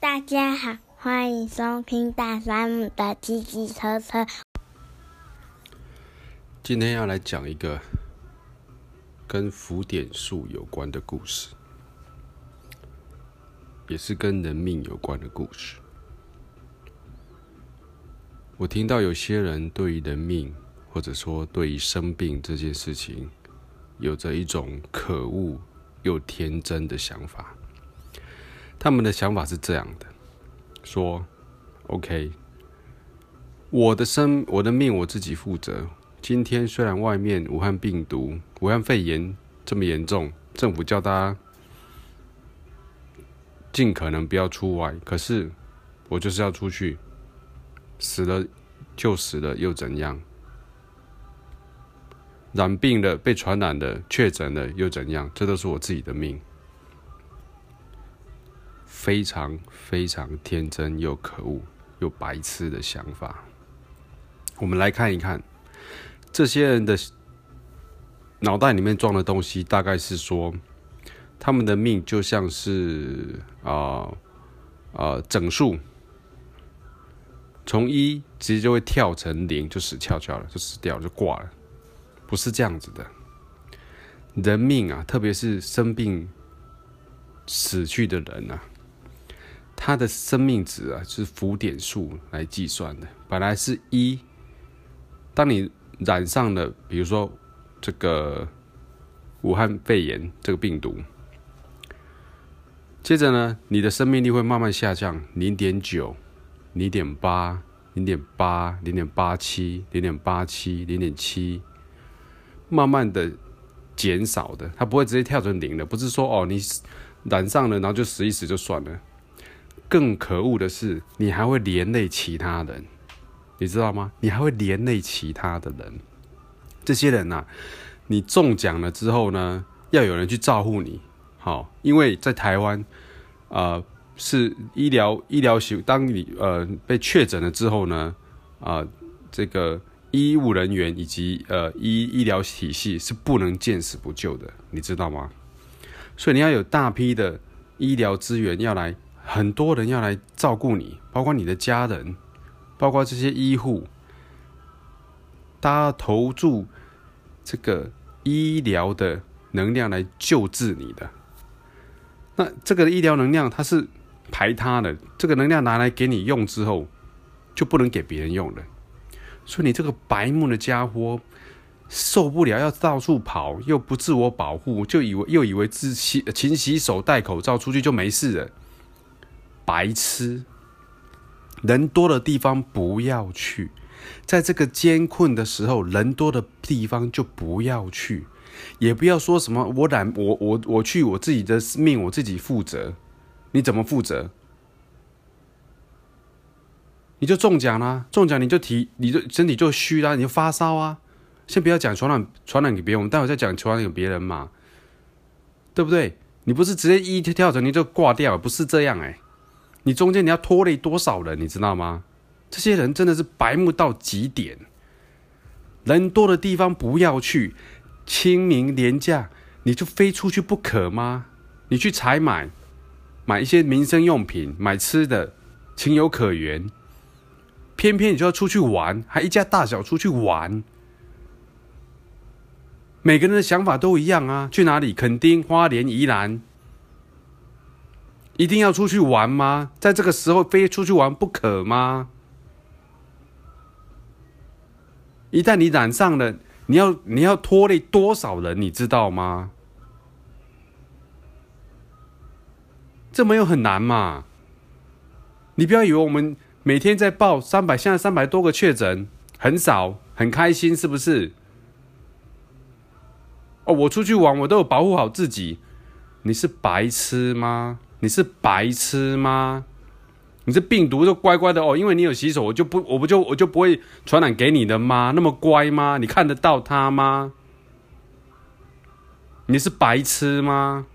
大家好，欢迎收听大山姆的机机车车。今天要来讲一个跟浮点数有关的故事，也是跟人命有关的故事。我听到有些人对于人命，或者说对于生病这件事情，有着一种可恶又天真的想法。他们的想法是这样的：说，OK，我的生，我的命我自己负责。今天虽然外面武汉病毒、武汉肺炎这么严重，政府叫大家尽可能不要出外，可是我就是要出去，死了就死了又怎样？染病了、被传染了、确诊了又怎样？这都是我自己的命。非常非常天真又可恶又白痴的想法。我们来看一看，这些人的脑袋里面装的东西，大概是说，他们的命就像是啊啊、整数，从一直接就会跳成零，就死翘翘了，就死掉了，就挂了。不是这样子的，人命啊，特别是生病死去的人啊。它的生命值啊，是浮点数来计算的。本来是一，当你染上了，比如说这个武汉肺炎这个病毒，接着呢，你的生命力会慢慢下降，零点九、零点八、零点八、零点八七、零点八七、零点七，慢慢的减少的，它不会直接跳成零的。不是说哦，你染上了，然后就死一死就算了。更可恶的是，你还会连累其他人，你知道吗？你还会连累其他的人。这些人呐、啊，你中奖了之后呢，要有人去照顾你。好，因为在台湾，呃，是医疗医疗系，当你呃被确诊了之后呢，啊、这个医务人员以及呃医医疗体系是不能见死不救的，你知道吗？所以你要有大批的医疗资源要来。很多人要来照顾你，包括你的家人，包括这些医护，大家投注这个医疗的能量来救治你的。那这个医疗能量它是排他的，这个能量拿来给你用之后，就不能给别人用了。所以你这个白目的家伙受不了，要到处跑，又不自我保护，就以为又以为自洗勤洗手、戴口罩出去就没事了。白痴，人多的地方不要去，在这个艰困的时候，人多的地方就不要去，也不要说什么我懒我我我去我自己的命我自己负责，你怎么负责？你就中奖啦，中奖你就提你就身体就虚啦，你就发烧啊，先不要讲传染传染给别人，我们待会再讲传染给别人嘛，对不对？你不是直接一跳跳着你就挂掉，不是这样哎、你中间你要拖累多少人，你知道吗？这些人真的是白目到极点。人多的地方不要去，清明连假你就非出去不可吗？你去采买，买一些民生用品，买吃的，情有可原。偏偏你就要出去玩，还一家大小出去玩。每个人的想法都一样啊，去哪里？垦丁、花莲、宜兰。一定要出去玩吗？在这个时候非出去玩不可吗？一旦你染上了，你要你要拖累多少人，你知道吗？这没有很难嘛。你不要以为我们每天在报三百，现在三百多个确诊，很少，很开心，是不是？哦，我出去玩，我都有保护好自己。你是白痴吗？你是白痴吗？你这病毒就乖乖的哦，因为你有洗手，我就不，我不就我就不会传染给你的吗？那么乖吗？你看得到它吗？你是白痴吗？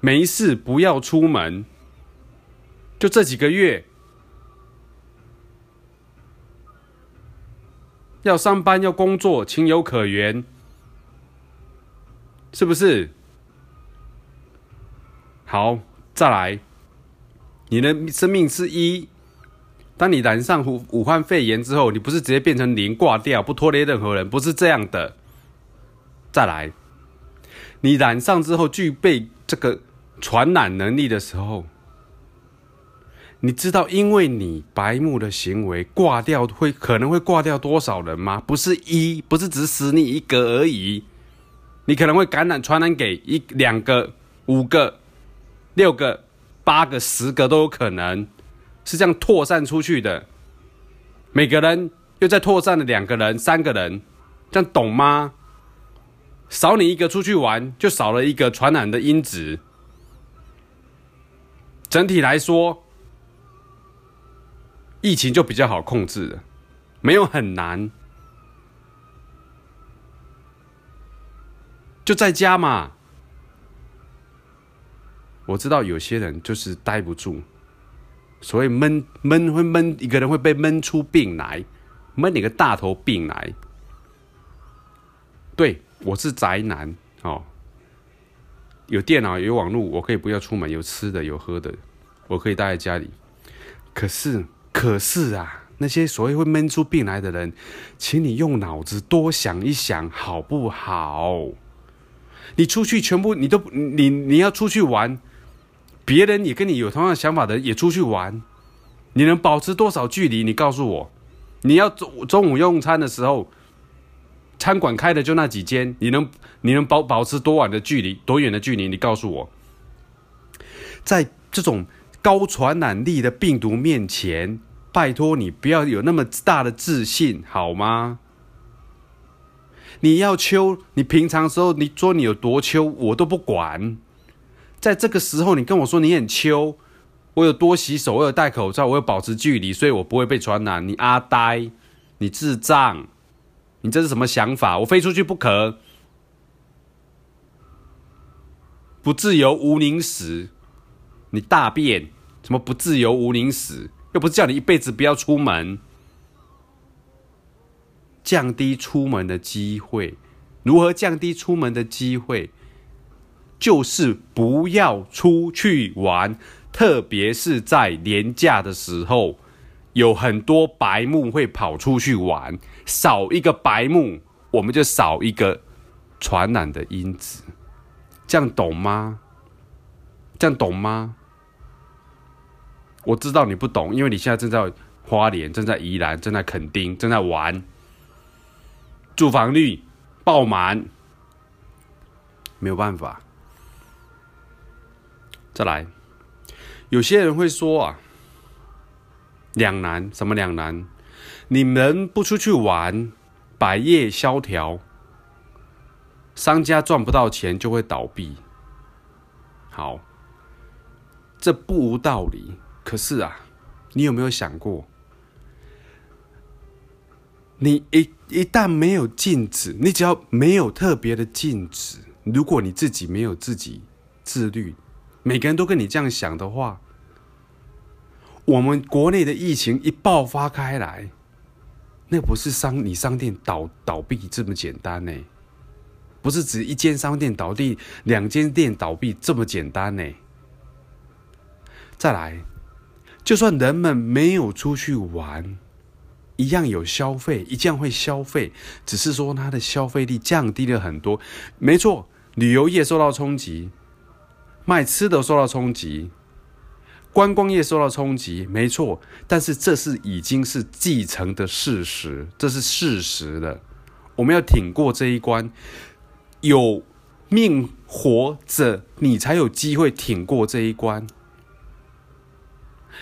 没事，不要出门，就这几个月，要上班要工作，情有可原，是不是？好，再来，你的生命是一。当你染上武武汉肺炎之后，你不是直接变成零挂掉，不拖累任何人，不是这样的。再来，你染上之后具备这个传染能力的时候，你知道因为你白目的行为挂掉会可能会挂掉多少人吗？不是一，不是只死你一个而已，你可能会感染传染给一两个、五个、六个、八个、十个都有可能。是这样扩散出去的，每个人又再扩散了两个人、三个人，这样懂吗？少你一个出去玩，就少了一个传染的因子。整体来说，疫情就比较好控制了，没有很难，就在家嘛。我知道有些人就是待不住。所以闷闷会闷，一个人会被闷出病来，闷你个大头病来。对，我是宅男哦，有电脑有网络，我可以不要出门，有吃的有喝的，我可以待在家里。可是，可是啊，那些所谓会闷出病来的人，请你用脑子多想一想，好不好？你出去全部你都你你要出去玩。别人也跟你有同样想法的，也出去玩，你能保持多少距离？你告诉我，你要中中午用餐的时候，餐馆开的就那几间，你能你能保保持多远的距离？多远的距离？你告诉我，在这种高传染力的病毒面前，拜托你不要有那么大的自信，好吗？你要秋，你平常时候你说你有多秋，我都不管。在这个时候，你跟我说你很秋，我有多洗手，我有戴口罩，我有保持距离，所以我不会被传染。你阿呆，你智障，你这是什么想法？我飞出去不可，不自由无宁死。你大便什么不自由无宁死？又不是叫你一辈子不要出门，降低出门的机会。如何降低出门的机会？就是不要出去玩，特别是在年假的时候，有很多白目会跑出去玩。少一个白目，我们就少一个传染的因子。这样懂吗？这样懂吗？我知道你不懂，因为你现在正在花莲，正在宜兰，正在垦丁，正在玩，住房率爆满，没有办法。再来，有些人会说啊，两难，什么两难？你们不出去玩，百业萧条，商家赚不到钱就会倒闭。好，这不无道理。可是啊，你有没有想过，你一一旦没有禁止，你只要没有特别的禁止，如果你自己没有自己自律。每个人都跟你这样想的话，我们国内的疫情一爆发开来，那不是商你商店倒倒闭这么简单呢？不是指一间商店倒闭，两间店倒闭这么简单呢？再来，就算人们没有出去玩，一样有消费，一样会消费，只是说它的消费力降低了很多。没错，旅游业受到冲击。卖吃的受到冲击，观光业受到冲击，没错，但是这是已经是既成的事实，这是事实了。我们要挺过这一关，有命活着，你才有机会挺过这一关。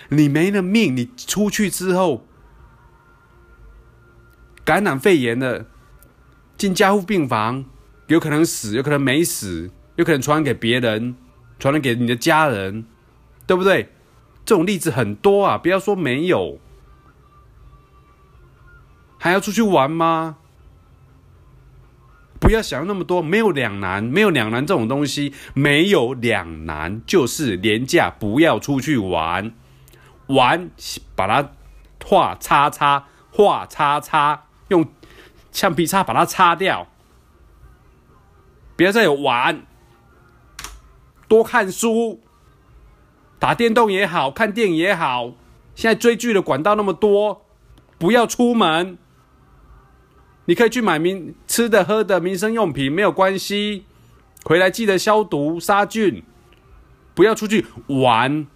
你没了命，你出去之后感染肺炎了，进加护病房，有可能死，有可能没死，有可能传染给别人。传染给你的家人，对不对？这种例子很多啊，不要说没有，还要出去玩吗？不要想那么多，没有两难，没有两难这种东西，没有两难，就是廉价不要出去玩，玩把它画叉叉，画叉叉，用橡皮擦把它擦掉，不要再有玩。多看书，打电动也好看电影也好，现在追剧的管道那么多，不要出门。你可以去买民吃的喝的民生用品没有关系，回来记得消毒杀菌，不要出去玩。